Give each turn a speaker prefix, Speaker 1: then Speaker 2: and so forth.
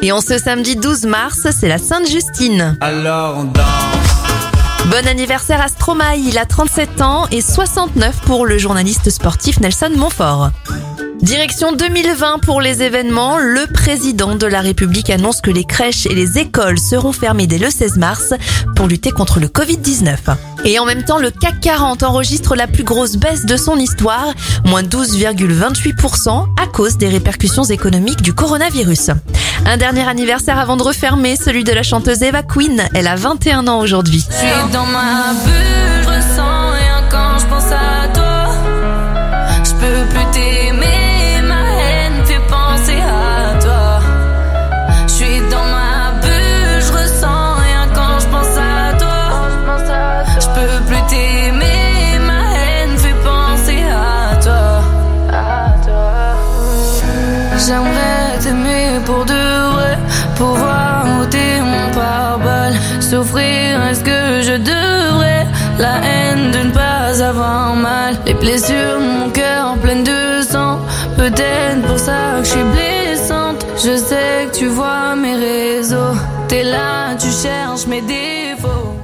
Speaker 1: Et en ce samedi 12 mars, c'est la Sainte Justine.
Speaker 2: Alors on danse.
Speaker 1: Bon anniversaire à Stromae, il a 37 ans et 69 pour le journaliste sportif Nelson Montfort. Direction 2020 pour les événements, le président de la République annonce que les crèches et les écoles seront fermées dès le 16 mars pour lutter contre le Covid-19. Et en même temps, le CAC 40 enregistre la plus grosse baisse de son histoire, moins 12,28% à cause des répercussions économiques du coronavirus. Un dernier anniversaire avant de refermer, celui de la chanteuse Eva Queen. Elle a 21 ans aujourd'hui.
Speaker 3: Je suis dans ma bulle, je ressens rien quand je pense à toi. Je peux plus t'aimer, ma haine fait penser à toi. Je suis dans ma bulle, je ressens rien quand je pense à toi. Je peux plus t'aimer, ma haine fait penser à toi. J'aimerais t'aimer pour de vrai, pouvoir ôter mon pare-balles, s'offrir est-ce que je devrais, la haine de ne pas avoir mal, les blessures, mon cœur plein de sang, peut-être pour ça que je suis blessante, je sais que tu vois mes réseaux, t'es là, tu cherches mes défauts.